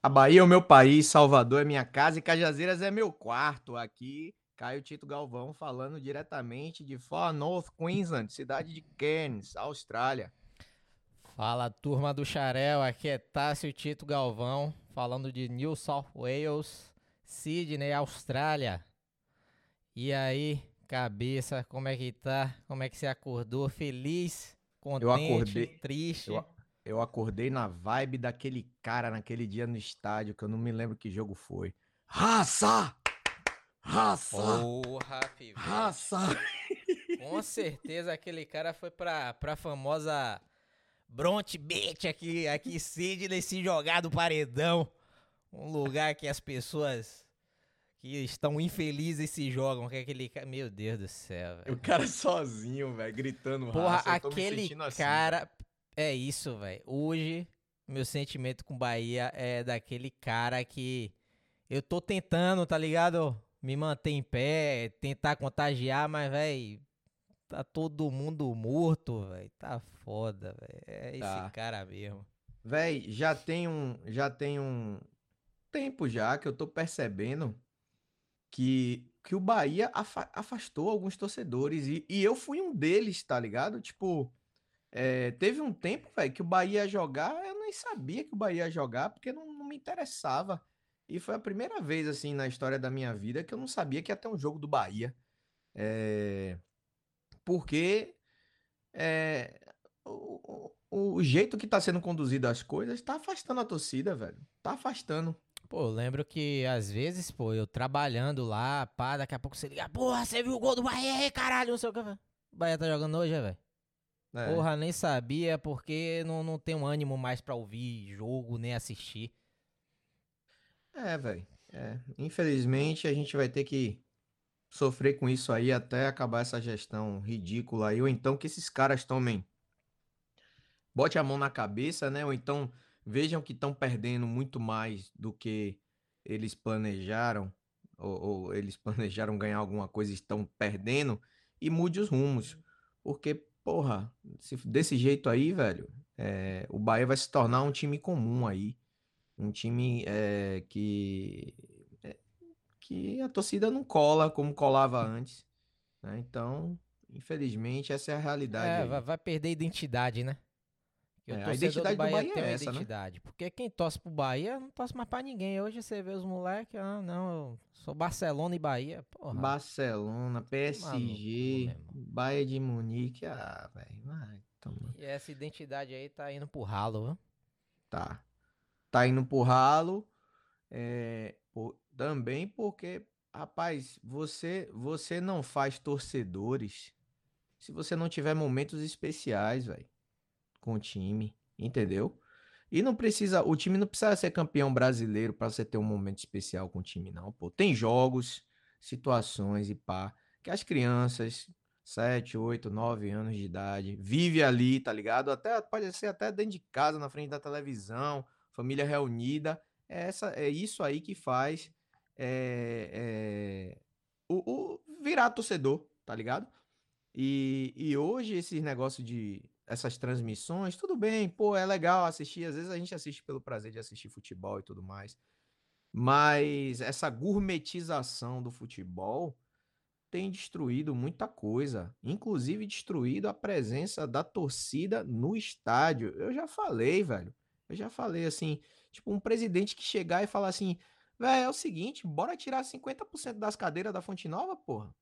A Bahia é o meu país, Salvador é minha casa e Cajazeiras é meu quarto. Aqui, Caio Tito Galvão falando diretamente de Far North Queensland, cidade de Cairns, Austrália. Fala turma do Xarel, aqui é Tássio Tito Galvão, falando de New South Wales, Sydney, Austrália. E aí, cabeça, como é que tá? Como é que você acordou? Feliz? Contente? Eu acordei, triste? Eu, eu acordei na vibe daquele cara naquele dia no estádio, que eu não me lembro que jogo foi. Raça! Raça! Porra, Raça! Com certeza aquele cara foi pra, pra famosa Bronte Beach aqui, aqui Sidney se jogar do paredão. Um lugar que as pessoas que estão infelizes se jogam. Que é aquele cara. Meu Deus do céu. Véio. O cara sozinho, velho, gritando Porra, raça, aquele assim, cara. Assim, é isso, velho. Hoje, meu sentimento com Bahia é daquele cara que eu tô tentando, tá ligado? Me manter em pé, tentar contagiar, mas, velho, tá todo mundo morto, velho. Tá foda, velho. É tá. esse cara mesmo. Véi, já tem um, já tem um tempo já que eu tô percebendo que, que o Bahia afastou alguns torcedores e, e eu fui um deles, tá ligado? Tipo, é, teve um tempo, velho, que o Bahia ia jogar, eu nem sabia que o Bahia ia jogar, porque não, não, me interessava. E foi a primeira vez, assim, na história da minha vida que eu não sabia que ia ter um jogo do Bahia. É, porque é, o, o, o, jeito que tá sendo conduzido as coisas tá afastando a torcida, velho. Tá afastando. Pô, lembro que às vezes, pô, eu trabalhando lá, pá, daqui a pouco você liga, porra, você viu o gol do Bahia aí, caralho, não sei o que. O Bahia tá jogando hoje, velho. É. Porra, nem sabia porque não, não tenho ânimo mais para ouvir jogo, nem assistir. É, velho. É. Infelizmente a gente vai ter que sofrer com isso aí até acabar essa gestão ridícula aí, ou então que esses caras tomem bote a mão na cabeça, né? Ou então vejam que estão perdendo muito mais do que eles planejaram, ou, ou, eles planejaram ganhar alguma coisa e estão perdendo, e mude os rumos. Porque porra, se, desse jeito aí, velho, é, o Bahia vai se tornar um time comum aí. Um time é, que, é, que a torcida não cola como colava antes. Né? Então, infelizmente, essa é a realidade. É, vai perder identidade, né? É, a identidade do Bahia, do Bahia tem é essa, né? identidade. Né? Porque quem torce pro Bahia não torce mais pra ninguém. Hoje você vê os moleques, ah, não, eu sou Barcelona e Bahia. Porra. Barcelona, PSG, Maluco, Bahia de Munique, ah, velho. E essa identidade aí tá indo pro ralo, viu? Tá. Tá indo pro ralo. É, por, também porque, rapaz, você, você não faz torcedores se você não tiver momentos especiais, velho com o time, entendeu? E não precisa, o time não precisa ser campeão brasileiro para você ter um momento especial com o time, não. Pô, tem jogos, situações e pá, que as crianças, 7, 8, 9 anos de idade, vive ali, tá ligado? Até pode ser até dentro de casa, na frente da televisão, família reunida. É, essa, é isso aí que faz é, é, o, o, virar torcedor, tá ligado? E, e hoje esses negócios de essas transmissões, tudo bem, pô, é legal assistir. Às vezes a gente assiste pelo prazer de assistir futebol e tudo mais. Mas essa gourmetização do futebol tem destruído muita coisa, inclusive destruído a presença da torcida no estádio. Eu já falei, velho. Eu já falei assim, tipo um presidente que chegar e falar assim: "Velho, é o seguinte, bora tirar 50% das cadeiras da Fonte Nova, porra".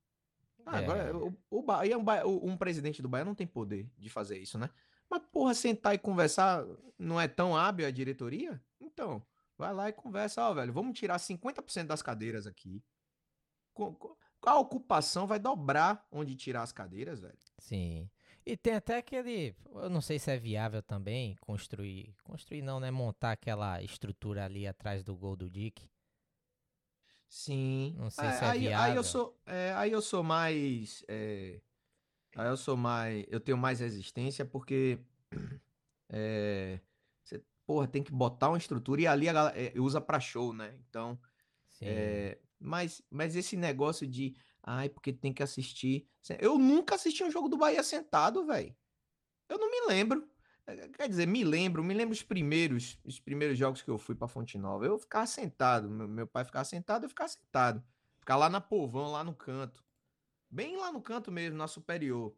Ah, é. agora, o, o Bahia, um, um presidente do Bahia não tem poder de fazer isso, né? Mas, porra, sentar e conversar não é tão hábil a diretoria? Então, vai lá e conversa, ó, velho, vamos tirar 50% das cadeiras aqui. A ocupação vai dobrar onde tirar as cadeiras, velho? Sim. E tem até aquele, eu não sei se é viável também construir, construir não, né, montar aquela estrutura ali atrás do gol do Dick Sim. Não sei se é aí, viável. aí eu sou, é, aí eu sou mais, é, aí eu sou mais, eu tenho mais resistência porque, é, você, porra, tem que botar uma estrutura e ali a galera é, usa para show, né? Então, é, mas, mas esse negócio de, ai, porque tem que assistir, eu nunca assisti um jogo do Bahia sentado, velho. Eu não me lembro. Quer dizer, me lembro, me lembro os primeiros, os primeiros jogos que eu fui para Fonte Nova. Eu ficava sentado, meu, meu pai ficava sentado, eu ficava sentado. Ficar lá na Povão, lá no canto. Bem lá no canto mesmo, na superior.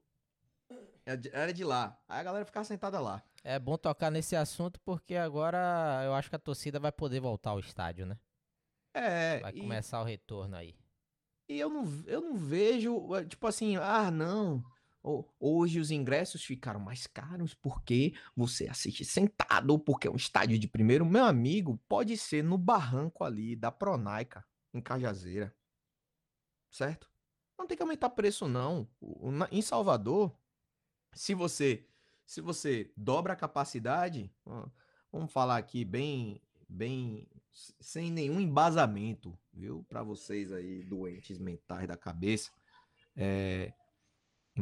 Era de lá. Aí a galera ficava sentada lá. É bom tocar nesse assunto porque agora eu acho que a torcida vai poder voltar ao estádio, né? É. Vai e, começar o retorno aí. E eu não, eu não vejo, tipo assim, ah, não. Hoje os ingressos ficaram mais caros porque você assiste sentado, porque é um estádio de primeiro. Meu amigo, pode ser no barranco ali da Pronaica, em Cajazeira. Certo? Não tem que aumentar preço, não. Em Salvador, se você se você dobra a capacidade, vamos falar aqui bem bem sem nenhum embasamento, viu? Para vocês aí doentes mentais da cabeça, é,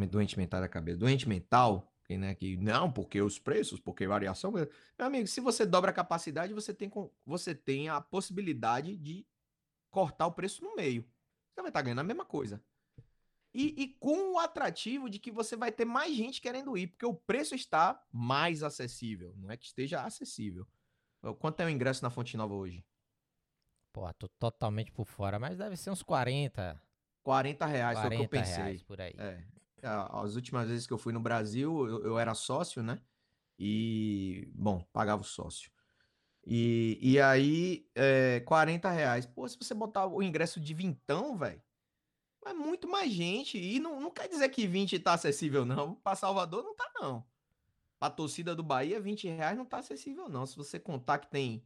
doente mental da cabeça, doente mental, né, que não, porque os preços, porque variação, meu amigo, se você dobra a capacidade, você tem você tem a possibilidade de cortar o preço no meio. Você vai estar tá ganhando a mesma coisa. E, e, com o atrativo de que você vai ter mais gente querendo ir, porque o preço está mais acessível. Não é que esteja acessível. Quanto é o ingresso na Fonte Nova hoje? Pô, tô totalmente por fora, mas deve ser uns 40. 40 reais, 40 foi o que eu pensei. Reais por aí. É. As últimas vezes que eu fui no Brasil, eu, eu era sócio, né? E, bom, pagava o sócio. E, e aí, é, 40 reais. Pô, se você botar o ingresso de vintão, velho, é muito mais gente. E não, não quer dizer que 20 tá acessível, não. Para Salvador não tá, não. Pra torcida do Bahia, 20 reais não tá acessível, não. Se você contar que tem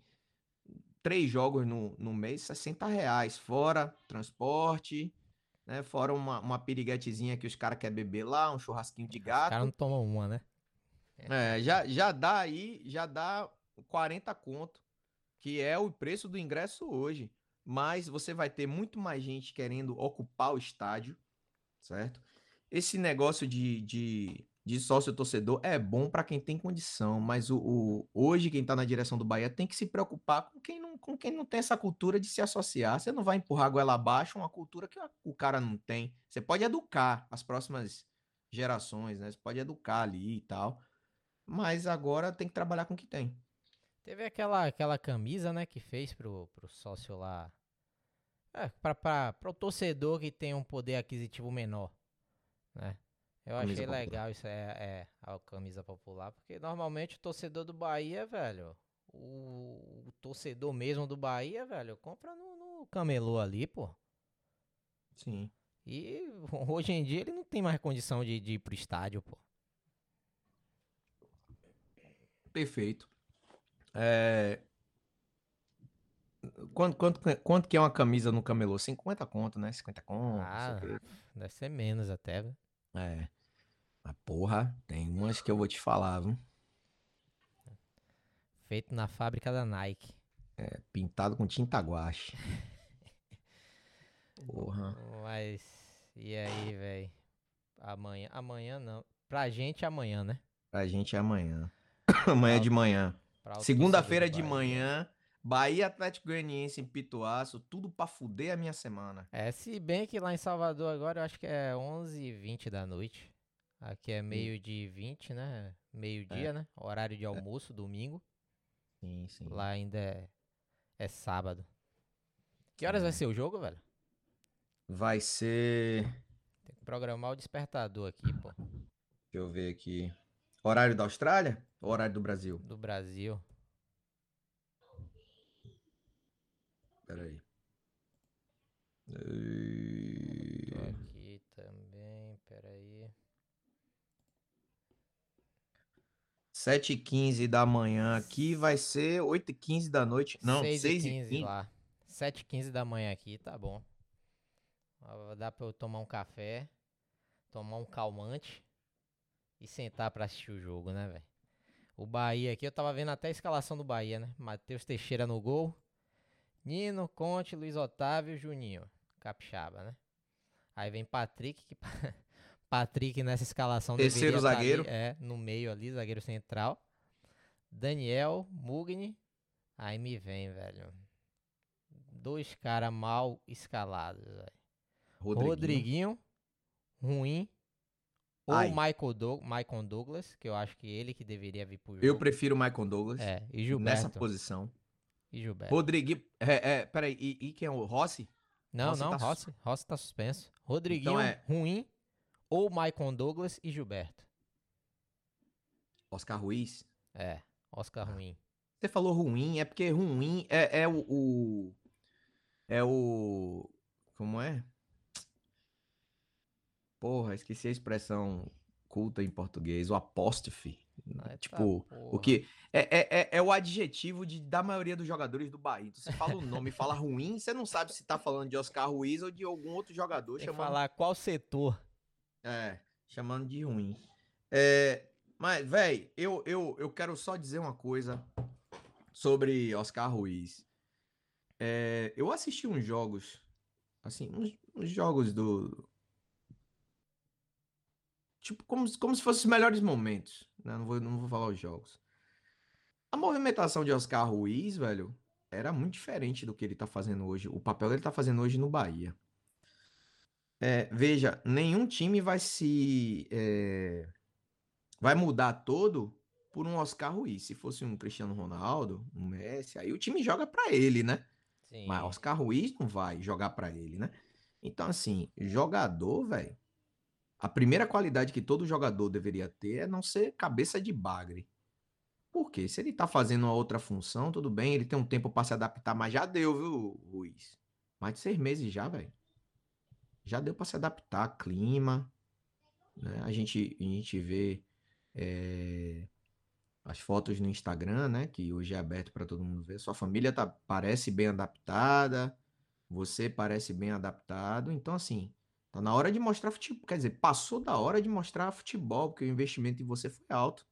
três jogos no, no mês, 60 reais. Fora transporte, né? Fora uma, uma piriguetezinha que os caras querem beber lá, um churrasquinho de gato. Os caras não tomam uma, né? É, já, já dá aí, já dá 40 conto, que é o preço do ingresso hoje mas você vai ter muito mais gente querendo ocupar o estádio, certo? Esse negócio de, de, de sócio torcedor é bom para quem tem condição, mas o, o hoje quem está na direção do Bahia tem que se preocupar com quem, não, com quem não tem essa cultura de se associar. Você não vai empurrar a goela abaixo uma cultura que o cara não tem. Você pode educar as próximas gerações, né? Você pode educar ali e tal, mas agora tem que trabalhar com o que tem. Teve aquela, aquela camisa, né, que fez pro, pro sócio lá. É, pra, pro torcedor que tem um poder aquisitivo menor, né? Eu camisa achei popular. legal isso, é, é, a camisa popular, porque normalmente o torcedor do Bahia, velho, o, o torcedor mesmo do Bahia, velho, compra no, no camelô ali, pô. Sim. E hoje em dia ele não tem mais condição de, de ir pro estádio, pô. Perfeito. É... Quanto, quanto, quanto que é uma camisa no camelô? 50 conto, né? 50 conto. Ah, deve ser menos até, velho. É. Mas porra, tem umas que eu vou te falar, viu? Feito na fábrica da Nike. É, pintado com tinta guache. porra. Mas, e aí, velho? Amanhã, amanhã não. Pra gente é amanhã, né? Pra gente é amanhã. amanhã de manhã. Segunda-feira de manhã, Bahia Atlético Goianiense em Pituaço, tudo pra fuder a minha semana. É, se bem que lá em Salvador agora eu acho que é 11h20 da noite. Aqui é meio de 20, né? Meio-dia, é. né? Horário de é. almoço, é. domingo. Sim, sim. Lá ainda é, é sábado. Que horas é. vai ser o jogo, velho? Vai ser. Tem que programar o despertador aqui, pô. Deixa eu ver aqui. Horário da Austrália ou horário do Brasil? Do Brasil. Peraí. Tô aqui também, peraí. 7h15 da manhã aqui vai ser 8h15 da noite. Não, 6h15 lá. 7h15 da manhã aqui, tá bom. Dá pra eu tomar um café, tomar um calmante e sentar para assistir o jogo, né, velho? O Bahia aqui, eu tava vendo até a escalação do Bahia, né? Matheus Teixeira no gol. Nino, Conte, Luiz Otávio, Juninho. Capixaba, né? Aí vem Patrick, que Patrick nessa escalação Terceiro zagueiro. Ali, é, no meio ali, zagueiro central. Daniel, Mugni. Aí me vem, velho. Dois caras mal escalados, velho. Rodriguinho. Rodriguinho, ruim. Ou Ai. Michael, Doug Michael Douglas, que eu acho que ele que deveria vir pro jogo. Eu prefiro o Michael Douglas. É, e Gilberto. Nessa posição. E Gilberto. Rodriguinho. É, é, peraí, e, e quem é o Rossi? Não, Rossi não, tá... Rossi. Rossi tá suspenso. Rodriguinho, então é... ruim. Ou Michael Douglas e Gilberto. Oscar Ruiz? É, Oscar ah. ruim. Você falou ruim, é porque ruim é, é o, o. É o. Como é? Porra, esqueci a expressão culta em português, o apóstrofe. Né? tipo, o que. É, é, é, é, o adjetivo de, da maioria dos jogadores do Bahia. Então, você fala o nome e fala ruim, você não sabe se tá falando de Oscar Ruiz ou de algum outro jogador. Tem chamando... falar qual setor. É, chamando de ruim. É, mas, velho, eu, eu, eu quero só dizer uma coisa sobre Oscar Ruiz. É, eu assisti uns jogos, assim, uns, uns jogos do, tipo, como, como se fossem os melhores momentos. Né? Não, vou, não vou falar os jogos. A movimentação de Oscar Ruiz, velho, era muito diferente do que ele tá fazendo hoje. O papel que ele tá fazendo hoje no Bahia. É, veja, nenhum time vai se. É, vai mudar todo por um Oscar Ruiz. Se fosse um Cristiano Ronaldo, um Messi, aí o time joga para ele, né? Sim. Mas Oscar Ruiz não vai jogar para ele, né? Então, assim, jogador, velho, a primeira qualidade que todo jogador deveria ter é não ser cabeça de bagre. Por quê? Se ele tá fazendo uma outra função, tudo bem, ele tem um tempo para se adaptar, mas já deu, viu, Ruiz? Mais de seis meses já, velho. Já deu para se adaptar, clima. Né? A, gente, a gente vê é, as fotos no Instagram, né? Que hoje é aberto para todo mundo ver. Sua família tá, parece bem adaptada, você parece bem adaptado. Então, assim, Tá na hora de mostrar futebol. Quer dizer, passou da hora de mostrar futebol, porque o investimento em você foi alto.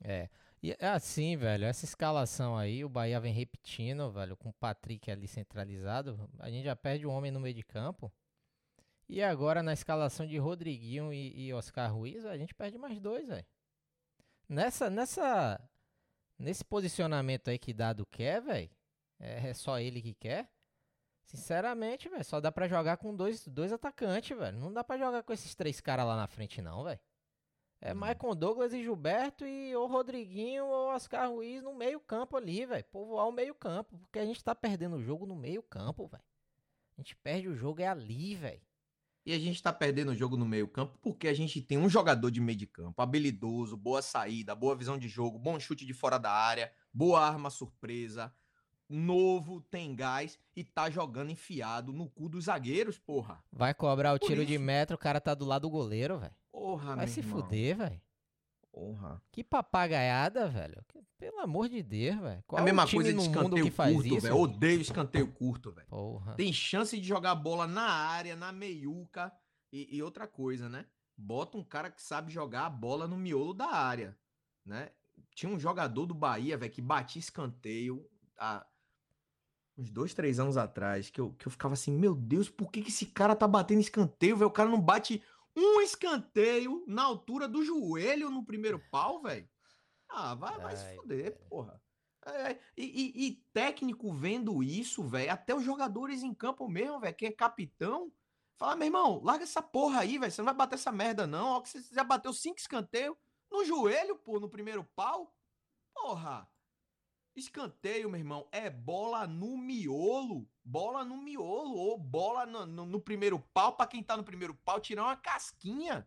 É. E é assim, velho, essa escalação aí, o Bahia vem repetindo, velho, com o Patrick ali centralizado. A gente já perde um homem no meio de campo. E agora na escalação de Rodriguinho e, e Oscar Ruiz, a gente perde mais dois, velho. Nessa, nessa, nesse posicionamento aí que Dado quer, velho, é, é só ele que quer. Sinceramente, velho, só dá para jogar com dois, dois atacantes, velho. Não dá para jogar com esses três caras lá na frente, não, velho. É uhum. Michael Douglas e Gilberto e ou Rodriguinho ou Oscar Ruiz no meio campo ali, velho. Povoar o meio campo, porque a gente tá perdendo o jogo no meio campo, velho. A gente perde o jogo é ali, velho. E a gente tá perdendo o jogo no meio campo porque a gente tem um jogador de meio de campo, habilidoso, boa saída, boa visão de jogo, bom chute de fora da área, boa arma surpresa, novo, tem gás e tá jogando enfiado no cu dos zagueiros, porra. Vai cobrar o Por tiro isso. de metro, o cara tá do lado do goleiro, velho. Porra, Vai se irmão. fuder, velho. Porra. Que papagaiada, velho. Pelo amor de Deus, velho. É a mesma coisa de escanteio curto, velho. Odeio escanteio curto, velho. Tem chance de jogar bola na área, na meiuca e, e outra coisa, né? Bota um cara que sabe jogar a bola no miolo da área, né? Tinha um jogador do Bahia, velho, que batia escanteio. A, uns dois, três anos atrás, que eu, que eu ficava assim, meu Deus, por que, que esse cara tá batendo escanteio, velho? O cara não bate um escanteio na altura do joelho no primeiro pau, velho. Ah, vai, vai se fuder, porra. É, é, e, e, e, técnico vendo isso, velho, até os jogadores em campo mesmo, velho, que é capitão, fala, meu irmão, larga essa porra aí, velho, você não vai bater essa merda não, ó, que você já bateu cinco escanteios no joelho, pô, no primeiro pau, porra. Escanteio, meu irmão, é bola no miolo. Bola no miolo. Ou bola no, no, no primeiro pau, pra quem tá no primeiro pau, tirar uma casquinha.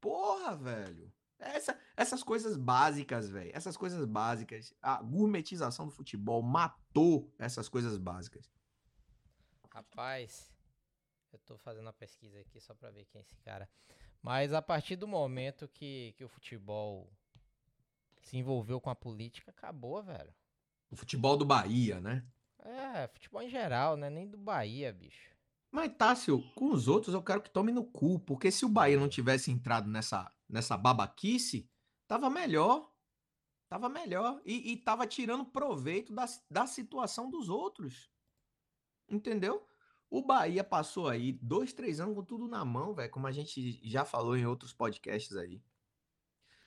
Porra, velho. Essa, essas coisas básicas, velho. Essas coisas básicas. A gourmetização do futebol matou essas coisas básicas. Rapaz, eu tô fazendo uma pesquisa aqui só pra ver quem é esse cara. Mas a partir do momento que, que o futebol se envolveu com a política, acabou, velho. O futebol do Bahia, né? É, futebol em geral, né? Nem do Bahia, bicho. Mas, Tássio, com os outros eu quero que tome no cu, porque se o Bahia não tivesse entrado nessa, nessa babaquice, tava melhor. Tava melhor. E, e tava tirando proveito da, da situação dos outros. Entendeu? O Bahia passou aí dois, três anos com tudo na mão, velho, como a gente já falou em outros podcasts aí.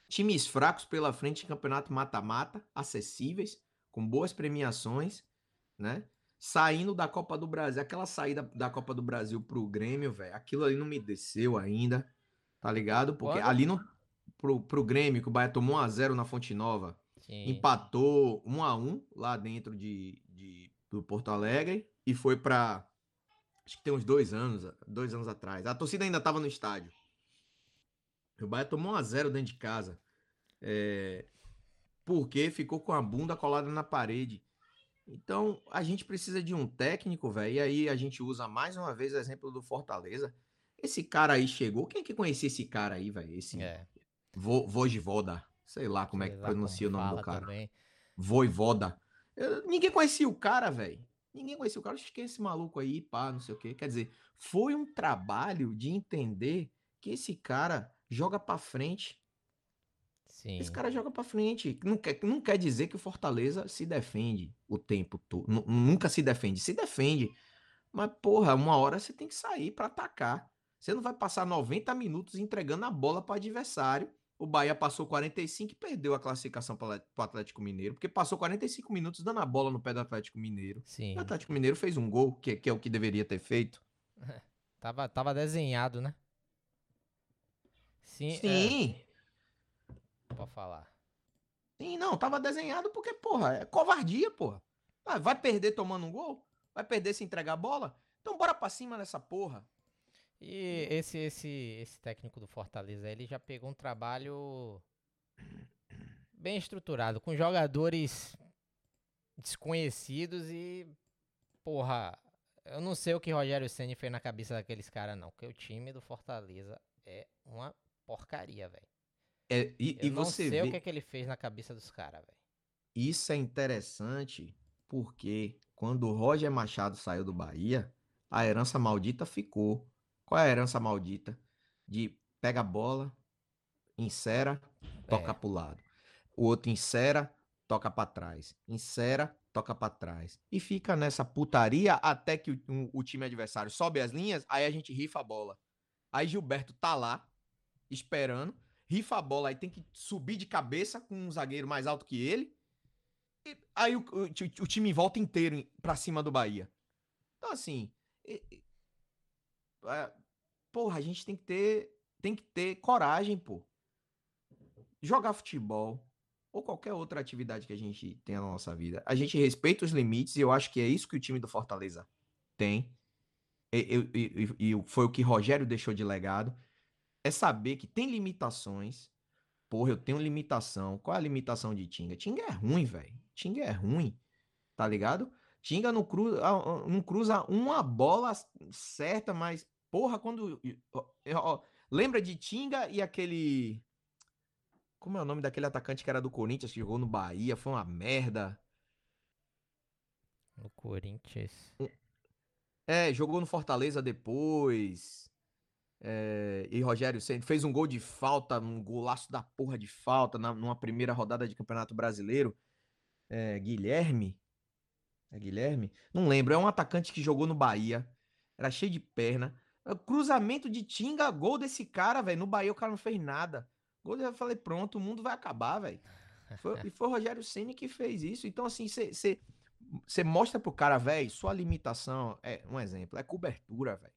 Times fracos pela frente em campeonato mata-mata, acessíveis, com boas premiações, né? saindo da Copa do Brasil, aquela saída da Copa do Brasil pro Grêmio, velho, aquilo ali não me desceu ainda, tá ligado? Porque ali não pro, pro Grêmio, que o Bahia tomou 1 a 0 na Fonte Nova, Sim. empatou 1 a 1 lá dentro de, de do Porto Alegre e foi para acho que tem uns dois anos, dois anos atrás. A torcida ainda tava no estádio. O Bahia tomou 1 a 0 dentro de casa. É, porque ficou com a bunda colada na parede. Então, a gente precisa de um técnico, velho. E aí a gente usa mais uma vez o exemplo do Fortaleza. Esse cara aí chegou. Quem é que conhecia esse cara aí, velho? Esse é. Vo. Sei lá como sei é que pronuncia o nome do cara. Também. Voivoda. Eu, ninguém conhecia o cara, velho. Ninguém conhecia o cara. Acho que é esse maluco aí, pá, não sei o quê. Quer dizer, foi um trabalho de entender que esse cara joga para frente Sim. Esse cara joga para frente. Não quer, não quer dizer que o Fortaleza se defende o tempo todo. Nunca se defende. Se defende. Mas, porra, uma hora você tem que sair para atacar. Você não vai passar 90 minutos entregando a bola para adversário. O Bahia passou 45 e perdeu a classificação para o Atlético Mineiro, porque passou 45 minutos dando a bola no pé do Atlético Mineiro. Sim. o Atlético Mineiro fez um gol, que, que é o que deveria ter feito. tava, tava desenhado, né? Sim. Sim. É... Pode falar. Sim, não, tava desenhado porque, porra, é covardia, porra. Ah, vai perder tomando um gol? Vai perder se entregar a bola? Então bora pra cima dessa porra. E esse, esse, esse técnico do Fortaleza, ele já pegou um trabalho bem estruturado, com jogadores desconhecidos e, porra, eu não sei o que Rogério Senna fez na cabeça daqueles caras, não. Porque o time do Fortaleza é uma porcaria, velho. É, e, eu e você não sei vê... o que, é que ele fez na cabeça dos caras, velho. Isso é interessante porque quando o Roger Machado saiu do Bahia, a herança maldita ficou. Qual é a herança maldita? De pega a bola, insera, toca é. pro lado. O outro insera, toca para trás. Insera, toca para trás. E fica nessa putaria até que o, o, time adversário sobe as linhas, aí a gente rifa a bola. Aí Gilberto tá lá, esperando rifa a bola, aí tem que subir de cabeça com um zagueiro mais alto que ele. E aí o, o, o time volta inteiro pra cima do Bahia. Então, assim. É, é, porra, a gente tem que ter. Tem que ter coragem, pô. Jogar futebol ou qualquer outra atividade que a gente tenha na nossa vida. A gente respeita os limites e eu acho que é isso que o time do Fortaleza tem. E, e, e, foi o que Rogério deixou de legado é saber que tem limitações. Porra, eu tenho limitação. Qual é a limitação de Tinga? Tinga é ruim, velho. Tinga é ruim. Tá ligado? Tinga não cruza, não cruza uma bola certa, mas, porra, quando. Ó, lembra de Tinga e aquele. Como é o nome daquele atacante que era do Corinthians, que jogou no Bahia? Foi uma merda. No Corinthians. É, jogou no Fortaleza depois. É, e Rogério Senna fez um gol de falta, um golaço da porra de falta na, numa primeira rodada de Campeonato Brasileiro. É, Guilherme. É Guilherme? Não lembro. É um atacante que jogou no Bahia. Era cheio de perna. É, cruzamento de Tinga, gol desse cara, velho. No Bahia o cara não fez nada. Gol, eu falei, pronto, o mundo vai acabar, velho. e foi o Rogério Senna que fez isso. Então, assim, você mostra pro cara, velho, sua limitação, é um exemplo, é cobertura, velho.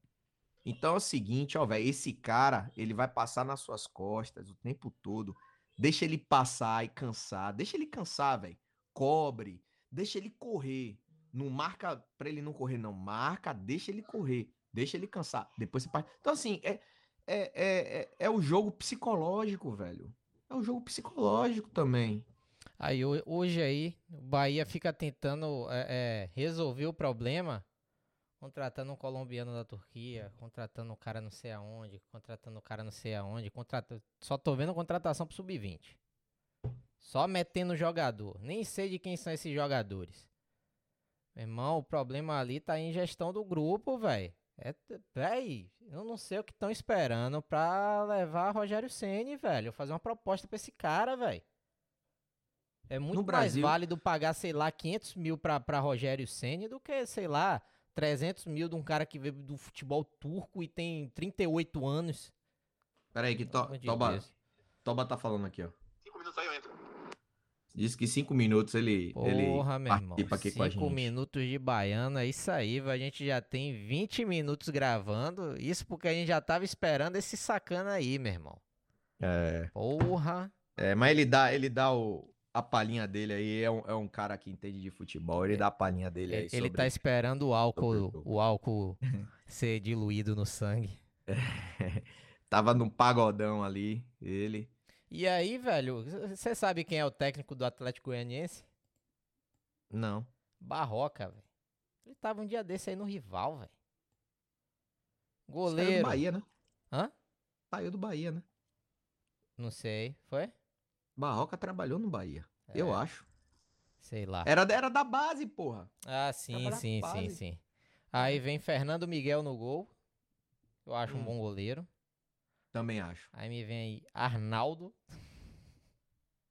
Então é o seguinte, ó, velho, esse cara, ele vai passar nas suas costas o tempo todo. Deixa ele passar e cansar. Deixa ele cansar, velho. Cobre. Deixa ele correr. Não marca pra ele não correr, não. Marca, deixa ele correr. Deixa ele cansar. Depois você passa. Então, assim, é, é, é, é, é o jogo psicológico, velho. É o jogo psicológico também. Aí hoje aí, o Bahia fica tentando é, é, resolver o problema contratando um colombiano da Turquia, contratando um cara não sei aonde, contratando um cara não sei aonde, contrata... só tô vendo contratação pro sub-20. Só metendo jogador. Nem sei de quem são esses jogadores. Meu irmão, o problema ali tá em gestão do grupo, velho. É, véi, eu não sei o que estão esperando pra levar Rogério Ceni, velho. Fazer uma proposta pra esse cara, velho. É muito no mais Brasil... válido pagar, sei lá, 500 mil pra, pra Rogério Ceni do que, sei lá, 300 mil de um cara que veio do futebol turco e tem 38 anos. Pera aí, que to, Toba, Toba tá falando aqui, ó. Cinco minutos aí eu entro. Diz que cinco minutos ele, Porra, ele meu irmão. aqui com a Cinco gente. minutos de baiano, é isso aí, velho. A gente já tem 20 minutos gravando. Isso porque a gente já tava esperando esse sacana aí, meu irmão. É, Porra. é, mas ele dá, ele dá o, a palhinha dele aí, é um, é um cara que entende de futebol, ele dá a palhinha dele aí Ele, ele sobre... tá esperando o álcool, o álcool ser diluído no sangue. Tava num pagodão ali, ele... E aí, velho, você sabe quem é o técnico do Atlético Goianiense? Não. Barroca, velho. Ele tava um dia desse aí no rival, velho. Saiu do Goleiro. Bahia, né? Hã? Saiu do Bahia, né? Não sei. Foi? Barroca trabalhou no Bahia, eu É, acho. Sei lá. Era, era da base, porra. Ah, sim, sim, sim, sim. Aí vem Fernando Miguel no gol. Eu acho um Hum. bom goleiro. Também acho. Aí me vem aí Arnaldo.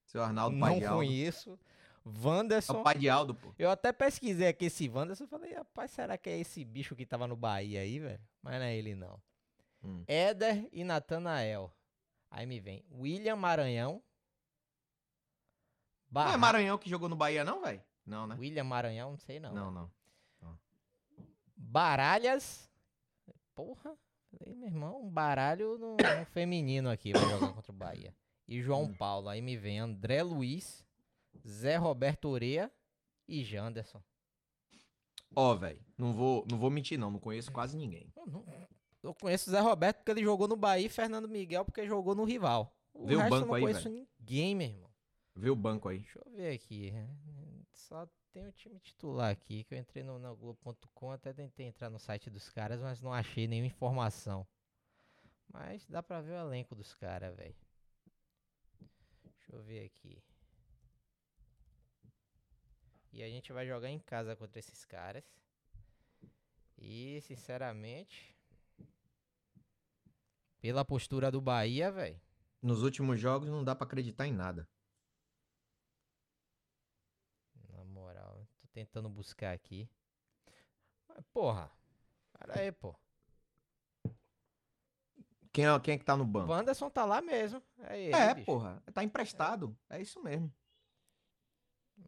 Seu Arnaldo não Pai de Aldo. conheço. É Wanderson. o pai de Aldo, pô. Eu até pesquisei aqui esse Wanderson. Falei, rapaz, será que é esse bicho que tava no Bahia aí, velho? Mas não é ele, não. Hum. Éder e Natanael. Aí me vem William Maranhão. Não é Barra- Maranhão que jogou no Bahia, não, velho? Não, né? William Maranhão, não sei não. Não, velho. não. Baralhas. Porra. Falei, meu irmão, um baralho no, no feminino aqui vai jogar contra o Bahia. E João Hum. Paulo. Aí me vem André Luiz, Zé Roberto Oreia e Janderson. Ó, velho, não vou, não vou mentir, não. Não conheço quase ninguém. Eu, não- eu conheço o Zé Roberto porque ele jogou no Bahia e Fernando Miguel porque jogou no rival. O Vê o resto eu banco não aí, conheço ninguém, meu irmão. Vê o banco aí. Deixa eu ver aqui. Só tem o time titular aqui, que eu entrei no, na Globo.com, até tentei entrar no site dos caras, mas não achei nenhuma informação. Mas dá pra ver o elenco dos caras, velho. Deixa eu ver aqui. E a gente vai jogar em casa contra esses caras. E, sinceramente, pela postura do Bahia, velho. Nos últimos jogos não dá pra acreditar em nada. Na moral, tô tentando buscar aqui. Mas, porra, pera aí, pô. Quem é, quem é que tá no O banco? Wanderson tá lá mesmo. É ele, É, bicho. porra. Tá emprestado. É isso mesmo.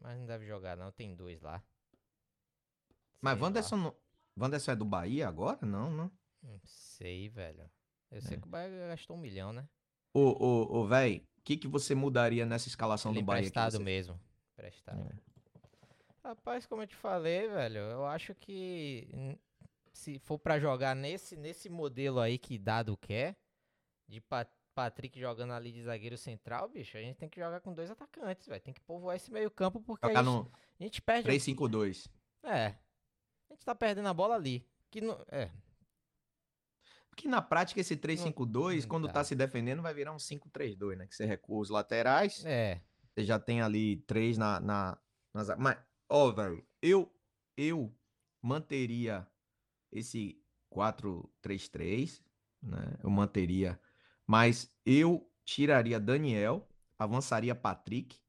Mas não deve jogar, não. Tem dois lá. Mas Sei lá. Wanderson, não... Wanderson é do Bahia agora? Não, não. Não sei, velho. Eu sei É. que o Bahia gastou um milhão, né? Ô, ô, ô, velho, o que, que você mudaria nessa escalação Ele do Bahia? emprestado você- mesmo. Emprestado. É. Rapaz, como eu te falei, velho, eu acho que se for pra jogar nesse, nesse modelo aí que Dado quer, de Pa- Patrick jogando ali de zagueiro central, bicho, a gente tem que jogar com dois atacantes, velho. Tem que povoar esse meio campo porque a gente, a gente perde. 3-5-2. É. A gente tá perdendo a bola ali. Que não, é, Porque na prática esse 3-5-2, não quando dá. tá se defendendo, vai virar um 5-3-2, né? Que você recua os laterais, é. você já tem ali três na, na, na zaga. Mas, ó, velho, eu, eu manteria esse 4-3-3, né? Eu manteria. Mas eu tiraria Daniel, avançaria Patrick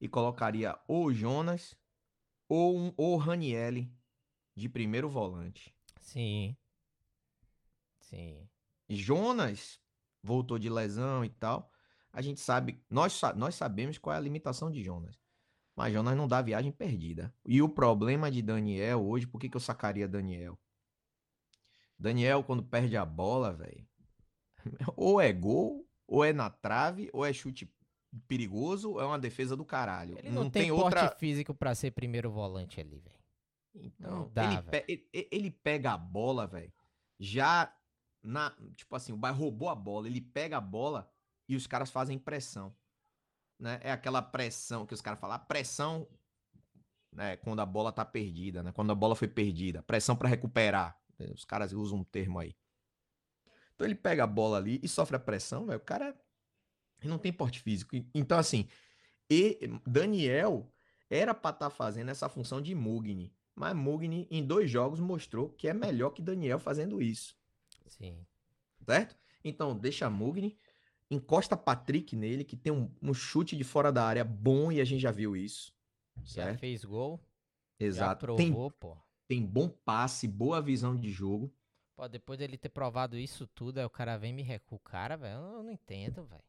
e colocaria ou Jonas ou, um, ou Ranielli de primeiro volante. Sim. Sim. Jonas voltou de lesão e tal. A gente sabe, nós, nós sabemos qual é a limitação de Jonas. Mas Jonas não dá viagem perdida. E o problema de Daniel hoje, por que, que eu sacaria Daniel? Daniel, quando perde a bola, velho, ou é gol, ou é na trave, ou é chute perigoso, ou é uma defesa do caralho. Ele não, tem, porte outra. físico pra ser primeiro volante ali, velho. Então, Não dá, ele, pe- ele- ele- ele pega a bola, velho. Já na. Tipo assim, o Bahia roubou a bola. Ele pega a bola e os caras fazem pressão. Né? É aquela pressão que os caras falam. Pressão. Né, quando a bola tá perdida, né? Quando a bola foi perdida. Pressão pra recuperar. Os caras usam um termo aí. Então ele pega a bola ali e sofre a pressão, velho. O cara não tem porte físico. Então, assim, e Daniel era pra estar fazendo essa função de Mugni. Mas Mugni, em dois jogos, mostrou que é melhor que Daniel fazendo isso. Sim. Certo? Então, deixa Mugni, encosta Patrick nele, que tem um, um chute de fora da área bom e a gente já viu isso. Já Certo? fez gol. Exato. Já Tem, provou, pô. tem bom passe, boa visão de jogo. Pô, depois dele ter provado isso tudo, aí o cara vem e me recua. O cara, velho, eu não entendo, velho.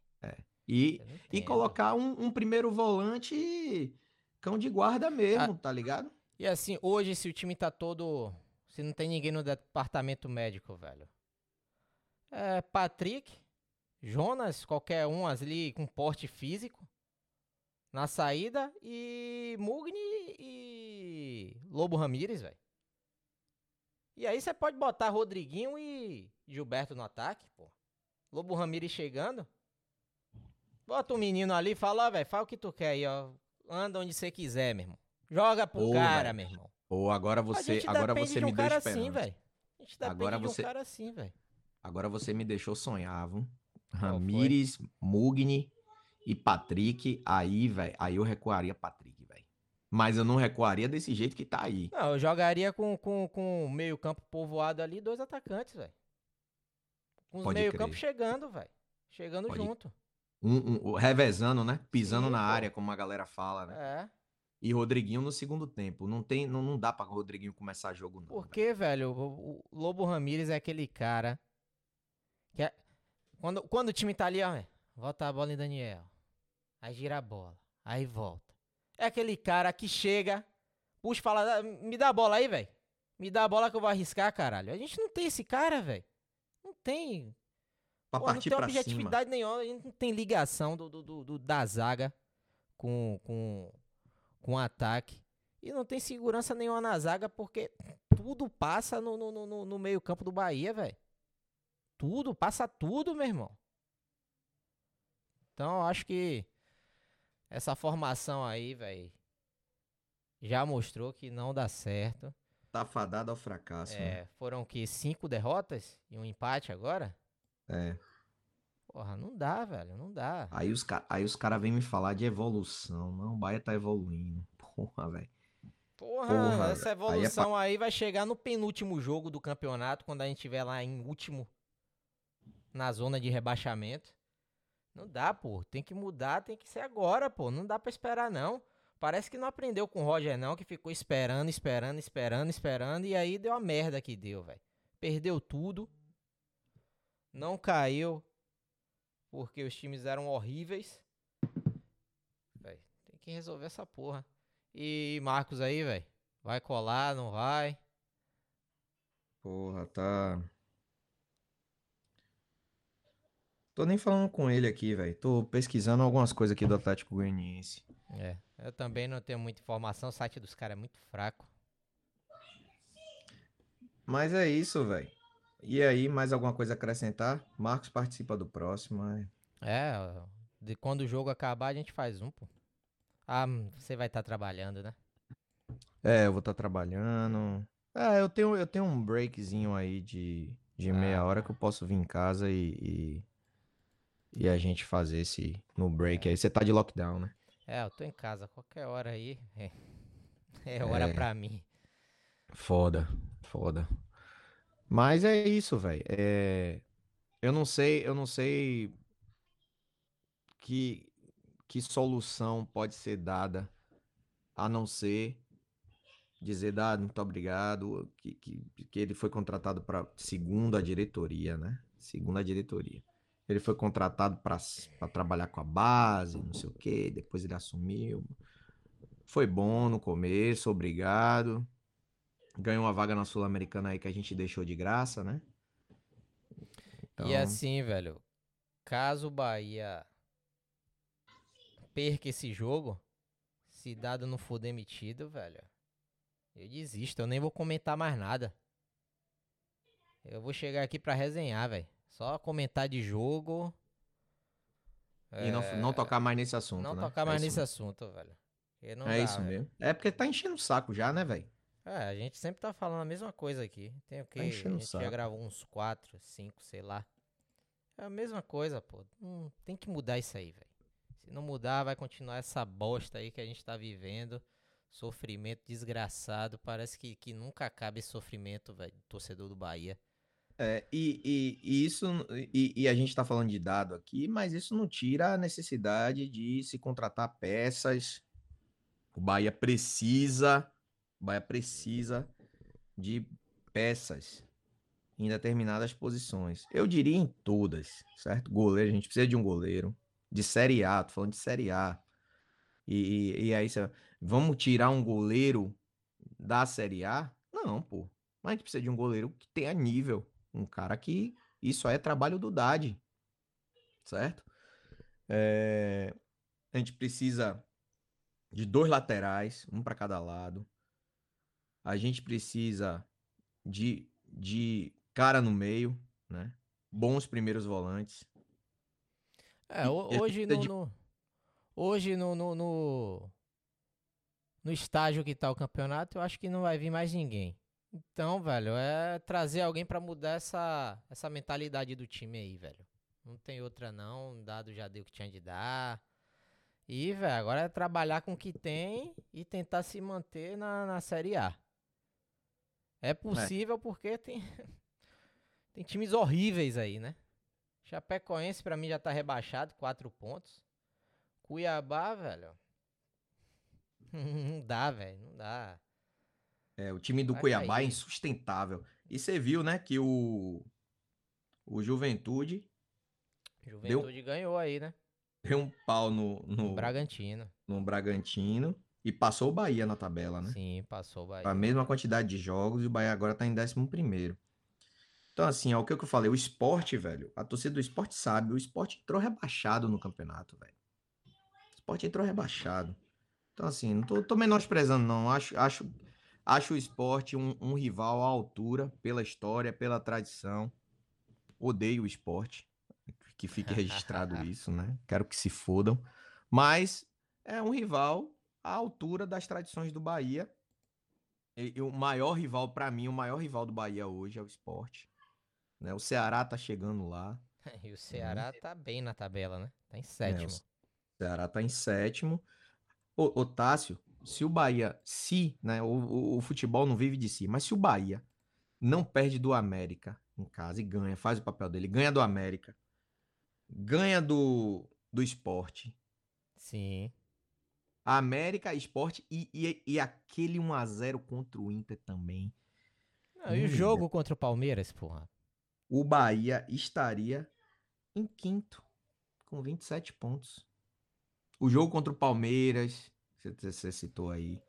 E, e colocar um, um, primeiro volante cão de guarda mesmo, ah, tá ligado? E assim, hoje, se o time tá todo. Se não tem ninguém no departamento médico, velho. É Patrick, Jonas, qualquer um ali com porte físico na saída e Mugni e Lobo Ramírez, velho. E aí você pode botar Rodriguinho e Gilberto no ataque, pô. Lobo Ramírez chegando. Bota o um menino ali e fala, velho, fala o que tu quer aí, ó. Anda onde você quiser, meu irmão. Joga pro cara, véio. meu irmão. Ou agora você, agora você de um me cara deu assim, velho. A gente depende agora você, de um cara assim, velho. Agora você me deixou sonhar, viu? Ramires, Mugni e Patrick, aí, velho, aí eu recuaria Patrick, velho. Mas eu não recuaria desse jeito que tá aí. Não, eu jogaria com, com, com meio campo povoado ali, dois atacantes, velho. Com os meio crer. campo chegando, velho. Chegando Pode... junto. Um, um, revezando, né? Pisando Sim, na pô. área, como a galera fala, né? É. E Rodriguinho no segundo tempo. Não tem, não, não dá para Rodriguinho começar jogo não. Porque, velho, o, o Lobo Ramírez é aquele cara que é, quando, quando o time tá ali, ó, volta a bola em Daniel. Aí gira a bola. Aí volta. É aquele cara que chega, puxa e fala: ah, me dá a bola aí, velho. Me dá a bola que eu vou arriscar, caralho. A gente não tem esse cara, velho. Não tem. Pra Pô, partir não tem objetividade cima. nenhuma. A gente não tem ligação do, do, do, do da zaga com, com, com ataque. E não tem segurança nenhuma na zaga porque tudo passa no, no, no, no meio campo do Bahia, velho. Tudo, passa tudo, meu irmão. Então, eu acho que essa formação aí, velho, já mostrou que não dá certo. Tá fadado ao fracasso. É, né? foram que cinco derrotas e um empate agora? É. Porra, não dá, velho, não dá. Aí os, aí os caras vêm me falar de evolução. Não, o Bahia tá evoluindo. Porra, velho. Porra, Porra, essa evolução aí, é aí vai chegar no penúltimo jogo do campeonato, quando a gente tiver lá em último na zona de rebaixamento. Não dá, pô. Tem que mudar, tem que ser agora, pô. Não dá para esperar, não. Parece que não aprendeu com o Roger, não, que ficou esperando, esperando, esperando, esperando. E aí deu a merda que deu, velho. Perdeu tudo. Não caiu. Porque os times eram horríveis. Véio, tem que resolver essa porra. E Marcos aí, velho. Vai colar, não vai? Porra, tá. Tô nem falando com ele aqui, velho. Tô pesquisando algumas coisas aqui do Atlético Goianiense. É, eu também não tenho muita informação. O site dos caras é muito fraco. Mas é isso, velho. E aí, mais alguma coisa a acrescentar? Marcos participa do próximo. É, é de quando o jogo acabar, a gente faz um, pô. Ah, você vai estar tá trabalhando, né? É, eu vou estar tá trabalhando. É, eu tenho, eu tenho um breakzinho aí de, de meia ah. hora que eu posso vir em casa e, e e a gente fazer esse no break é. aí. Você tá de lockdown, né? É, eu tô em casa qualquer hora aí. É, é hora é. pra mim. Foda, foda. Mas é isso, velho. É... Eu não sei, eu não sei que, que solução pode ser dada a não ser dizer, dado, muito obrigado, que, que, que ele foi contratado para segunda diretoria, né? Segunda diretoria. Ele foi contratado para trabalhar com a base, não sei o quê. Depois ele assumiu. Foi bom no começo, obrigado. Ganhou uma vaga na Sul-Americana aí que a gente deixou de graça, né? Então... E assim, velho, caso o Bahia perca esse jogo, se Dado não for demitido, velho, eu desisto, eu nem vou comentar mais nada. Eu vou chegar aqui para resenhar, velho. Só comentar de jogo. E é... não, não tocar mais nesse assunto. Não né? tocar é mais nesse assunto, velho. é dá, isso velho. mesmo. É porque tá enchendo o saco já, né, velho? É, a gente sempre tá falando a mesma coisa aqui. Tem o que? Tá a gente saco. já gravou uns 4, 5, sei lá. É a mesma coisa, pô. Hum, tem que mudar isso aí, velho. Se não mudar, vai continuar essa bosta aí que a gente tá vivendo. Sofrimento desgraçado. Parece que, que nunca acaba esse sofrimento, velho, torcedor do Bahia. É, e, e, e, isso e, e, a gente está falando de dado aqui, mas isso não tira a necessidade de se contratar peças. O Bahia precisa, o Bahia precisa de peças em determinadas posições. Eu diria em todas, certo? Goleiro, a gente precisa de um goleiro. de Série A, tô falando de Série A. E, e, aí, você, vamos tirar um goleiro da Série A? Não, pô. Mas a gente precisa de um goleiro que tenha nível. Um cara que. Isso aí é trabalho do Dade. Certo? É, a gente precisa de dois laterais, um para cada lado. A gente precisa de, de cara no meio, né? Bons primeiros volantes. É, hoje no, de... no, hoje no, no, no, no estágio que tá o campeonato, eu acho que não vai vir mais ninguém. Então, velho, é trazer alguém para mudar essa, essa mentalidade do time aí, velho. Não tem outra não, dado já deu o que tinha de dar. E, velho, agora é trabalhar com o que tem e tentar se manter na, na Série A. É possível é. porque tem, tem times horríveis aí, né? Chapecoense pra mim já tá rebaixado, quatro pontos. Cuiabá, velho. não dá, velho, não dá. É, o time do Vai Cuiabá é cair. é insustentável. E você viu, né, que o o Juventude Juventude deu, ganhou aí, né? Deu um pau no, no, no Bragantino. No Bragantino. E passou o Bahia na tabela, né? Sim, passou o Bahia. A mesma quantidade de jogos e o Bahia agora tá em 11 primeiro. Então, assim, é o que eu falei, o esporte, velho, a torcida do esporte sabe, o esporte entrou rebaixado no campeonato, velho. O esporte entrou rebaixado. Então, assim, não tô, tô menosprezando, não. Acho, acho, acho o esporte um, um rival à altura, pela história, pela tradição. Odeio o esporte. Que fique registrado isso, né? Quero que se fodam. Mas é um rival à altura das tradições do Bahia. E, o maior rival, para mim, o maior rival do Bahia hoje é o esporte. Né? O Ceará tá chegando lá. e o Ceará né? tá bem na tabela, né? Tá em sétimo. É, o Ceará tá em sétimo. Ô, ô Tássio, se o Bahia, se, né? O, o, o, futebol não vive de si, mas se o Bahia não perde do América em casa e ganha, faz o papel dele, ganha do América, ganha do, do esporte. Sim. América, esporte e, e, e aquele 1x0 contra o Inter também. Não, e o jogo contra o Palmeiras, porra? o Bahia estaria em quinto, com 27 pontos. O jogo contra o Palmeiras, você citou aí.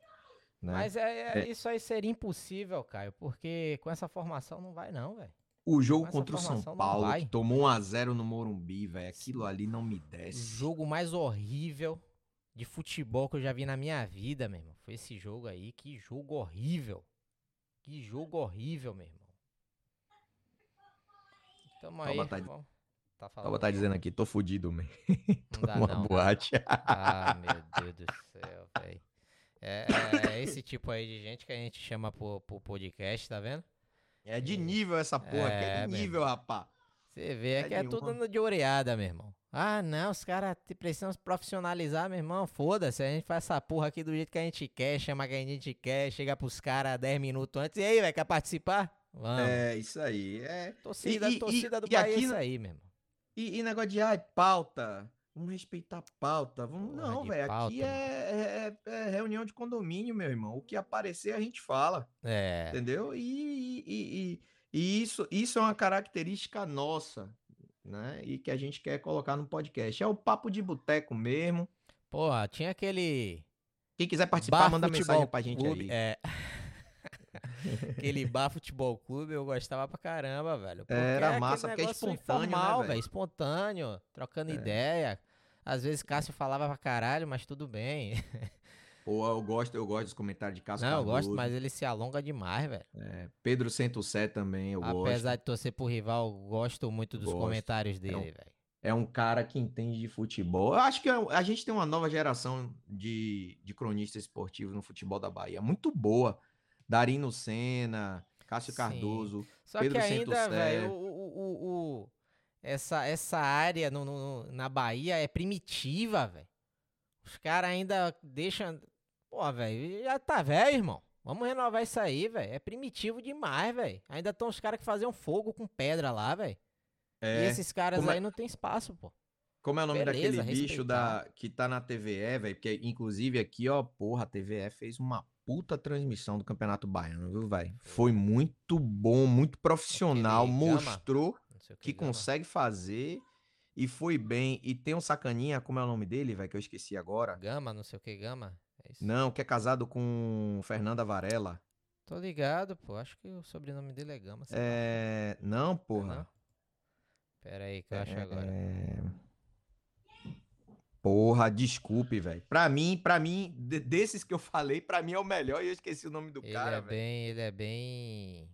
Né? Mas é, é, é, isso aí seria impossível, Caio, porque com essa formação não vai, não, velho. O jogo contra o São Paulo, que tomou 1x0 no Morumbi, velho. Aquilo ali não me desce. O jogo mais horrível de futebol que eu já vi na minha vida, meu irmão. Foi esse jogo aí. Que jogo horrível. Que jogo horrível, meu irmão. Tamo aí. Tá, tá falando. tá dizendo aqui, tô fudido, man. tô dá, numa não, boate. ah, meu Deus do céu, velho. É, é, é, esse tipo aí de gente que a gente chama pro, pro podcast, tá vendo? É de nível essa porra, é, é de nível, rapá. Você vê, é, que é tudo de oreada, meu irmão. Ah, não, os caras precisam profissionalizar, meu irmão. Foda-se, a gente faz essa porra aqui do jeito que a gente quer, chama quem a gente quer, chega pros caras 10 minutos antes. E aí, velho, quer participar? Vamos. É, isso aí. É... Torcida, e, torcida e, do e Bahia aqui, é isso aí mesmo. E, e negócio de, ai, pauta. Vamos respeitar a pauta. Vamos... não, velho. Aqui é, é, é, reunião de condomínio, meu irmão. O que aparecer a gente fala. É. Entendeu? E, e, e, isso, isso é uma característica nossa, né? E que a gente quer colocar no podcast. É o papo de boteco mesmo. Porra, tinha aquele. Quem quiser participar, Bar manda mensagem pra gente Clube, aí. É. Aquele bar futebol clube eu gostava pra caramba, velho. Era é massa, porque é espontâneo, né, informal, né, velho? Espontâneo, trocando é. ideia. Às vezes Cássio falava pra caralho, mas tudo bem. Pô, eu gosto, eu gosto dos comentários de Cássio Não, Cardoso. eu gosto, mas ele se alonga demais, velho. É, Pedro Centocé também, eu Apesar gosto. Apesar de torcer pro rival, gosto muito dos gosto. comentários dele, é um, velho. É um cara que entende de futebol. Eu acho que a gente tem uma nova geração de, de cronistas esportivos no futebol da Bahia, muito boa. Darino Senna, Cássio Sim. Cardoso, Só Pedro que ainda, velho, o, o, o, essa, essa área no, no, na Bahia é primitiva, velho. Os caras ainda deixam. Pô, velho, já tá velho, irmão. Vamos renovar isso aí, velho. É primitivo demais, velho. Ainda estão os caras que faziam fogo com pedra lá, velho. É, e esses caras é aí é... não tem espaço, pô. Como é o nome Beleza, daquele bicho da, que tá na TVE, velho? Porque, inclusive, aqui, ó, porra, a TVE fez uma puta transmissão do Campeonato Baiano, viu, velho? Foi muito bom, muito profissional, mostrou que, que consegue fazer. e foi bem e tem um sacaninha, como é o nome dele, velho, que eu esqueci agora. Gama, não sei o que, Gama. É não, que é casado com Fernanda Varela. Tô ligado, pô. Acho que o sobrenome dele é Gama. É. Não, porra. Não? Pera aí que eu é... acho agora. É... Porra, desculpe, velho. Pra mim, pra mim, desses que eu falei, pra mim é o melhor e eu esqueci o nome do ele cara, é bem, Ele é bem.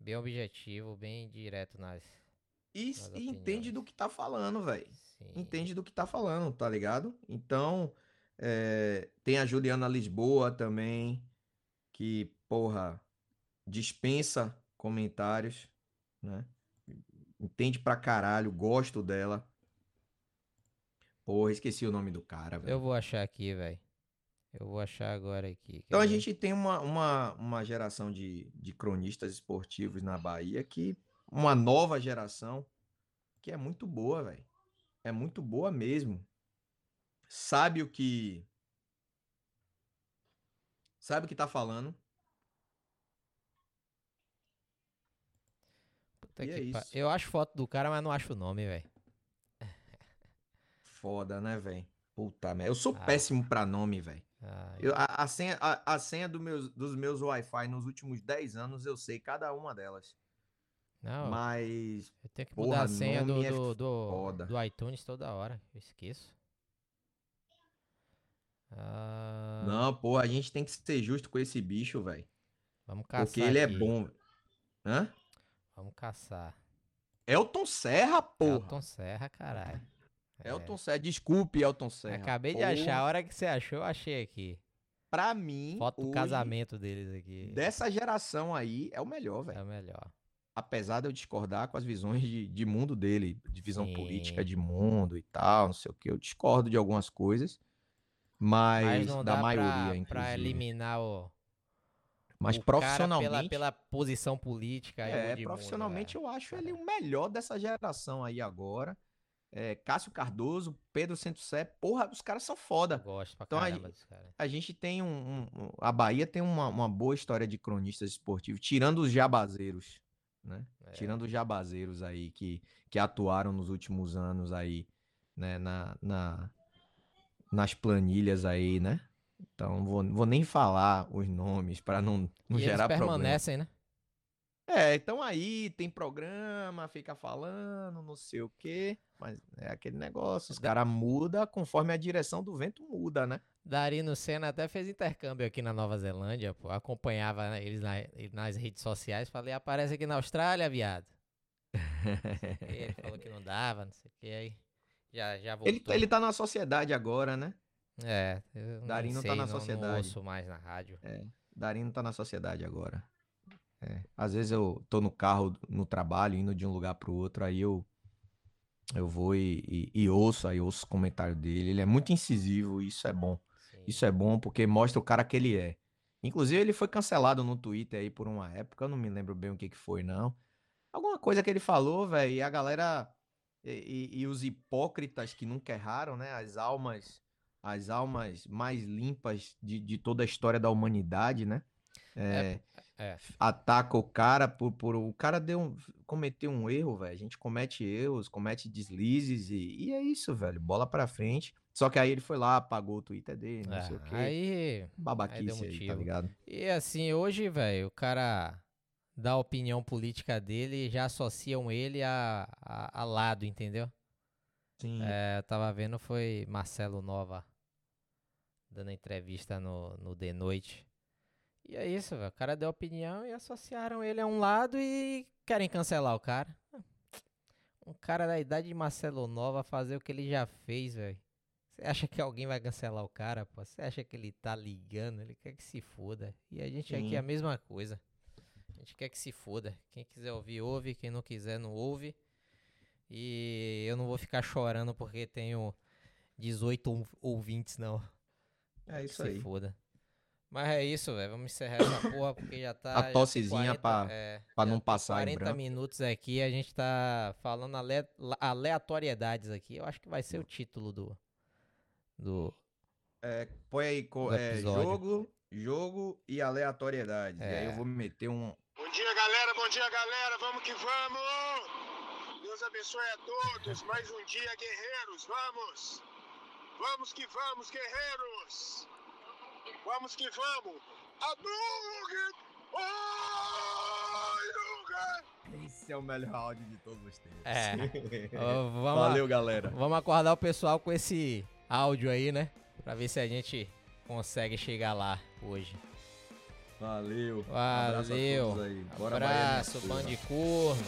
Bem objetivo, bem direto nas. E, e entende do que tá falando, velho. Entende do que tá falando, tá ligado? Então, é, tem a Juliana Lisboa também, que, porra, dispensa comentários, né? Entende pra caralho, gosto dela. Porra, esqueci o nome do cara, velho. Eu vou achar aqui, velho. Eu vou achar agora aqui. Então a gente tem uma, uma, uma geração de, de cronistas esportivos na Bahia que. Uma nova geração que é muito boa, velho. É muito boa mesmo. Sabe o que. Sabe o que tá falando. Puta e é isso. Eu acho foto do cara, mas não acho o nome, velho foda, né, velho? Puta merda. Eu sou ah. péssimo pra nome, velho. Ah, a, a, senha, a, a senha do meus, dos meus Wi-Fi nos últimos 10 anos eu sei cada uma delas. Não. Mas. Eu tenho que mudar porra, a senha do, é do, do, do, iTunes toda hora. Eu esqueço. Ah... Não, pô, a gente tem que ser justo com esse bicho, velho. Vamos caçar. Porque ele é aqui. é bom. Hã? Vamos caçar. Elton Serra, porra. Elton Serra, caralho. É. Elton Serra, desculpe, Elton Serra. Acabei de achar, a hora que você achou, eu achei aqui. Pra mim. Foto do casamento deles aqui. Dessa geração aí, é o melhor, velho. É o melhor. Apesar de eu discordar com as visões de, de mundo dele, de visão Sim. política de mundo e tal, não sei o que, eu discordo de algumas coisas, mas, mas da maioria, pra, inclusive. Pra eliminar o. Mas o profissionalmente. Pela, pela, posição política. É, profissionalmente mundo, eu acho ele o melhor dessa geração aí agora é, Cássio Cardoso, Pedro Sé, porra, os caras são foda. Eu gosto pra então, caramba a, cara. a gente tem um, um, A Bahia tem uma, uma, boa história de cronistas esportivos, tirando os jabazeiros, né? É. Tirando os jabazeiros aí que, que atuaram nos últimos anos aí, né? Na, na, nas planilhas aí, né? Então, vou, vou nem falar os nomes para não, não e gerar eles permanecem, problema. né? É, então aí tem programa, fica falando, não sei o quê, mas é aquele negócio, os caras mudam conforme a direção do vento muda, né? Darino Senna até fez intercâmbio aqui na Nova Zelândia, pô, acompanhava eles na, nas redes sociais, falei, aparece aqui na Austrália, viado. ele falou que não dava, não sei o que, aí já, já voltou. Ele, ele tá na sociedade agora, né? É, Darino sei, tá na não, sociedade. Não ouço mais na rádio. É, Darino tá na sociedade agora. É. Às vezes eu tô no carro, no trabalho, indo de um lugar pro outro, aí eu eu vou e, e, e ouço, aí ouço o comentário dele. Ele é muito incisivo e isso é bom. Sim. Isso é bom porque mostra o cara que ele é. Inclusive, ele foi cancelado no Twitter aí por uma época, eu não me lembro bem o que, que foi, não. Alguma coisa que ele falou, velho, e a galera. E, e, e, os hipócritas que nunca erraram, né? As almas, as almas mais limpas de, de toda a história da humanidade, né? É, é, é. Ataca o cara por, por. O cara deu um, cometeu um erro, velho. A gente comete erros, comete deslizes e, e é isso, velho. Bola pra frente. Só que aí ele foi lá, apagou o Twitter dele, não é, sei o quê. Aí. Babaquice aí, aí, tá ligado? E assim, hoje, velho, o cara dá a opinião política dele e já associam ele a, a, a lado, entendeu? Sim. É, eu tava vendo, foi Marcelo Nova dando entrevista no, no The Noite. E é isso, velho. O cara deu opinião e associaram ele a um lado e querem cancelar o cara. Um cara da idade de Marcelo Nova fazer o que ele já fez, velho. Você acha que alguém vai cancelar o cara, pô? Você acha que ele tá ligando? Ele quer que se foda. E a gente Sim. aqui é a mesma coisa. A gente quer que se foda. Quem quiser ouvir, ouve. Quem não quiser, não ouve. E eu não vou ficar chorando porque tenho 18 ouvintes, não. É isso que aí. Se foda. Mas é isso, velho. Vamos encerrar essa porra porque já tá. A tossezinha 40, pra, é, pra não passar 40 em branco. minutos aqui, a gente tá falando ale, aleatoriedades aqui. Eu acho que vai ser o título do. do é, põe aí é, jogo, jogo e aleatoriedades. É. E aí eu vou meter um. Bom dia, galera. Bom dia, galera. Vamos que vamos! Deus abençoe a todos. Mais um dia, guerreiros. Vamos! Vamos que vamos, guerreiros! Vamos que vamos! Hadouken! Esse é o melhor áudio de todos os tempos. É. vamos, Valeu, galera. Vamos acordar o pessoal com esse áudio aí, né? Pra ver se a gente consegue chegar lá hoje. Valeu. Valeu. Um abraço a todos aí. Bora Abraço, bando de corno.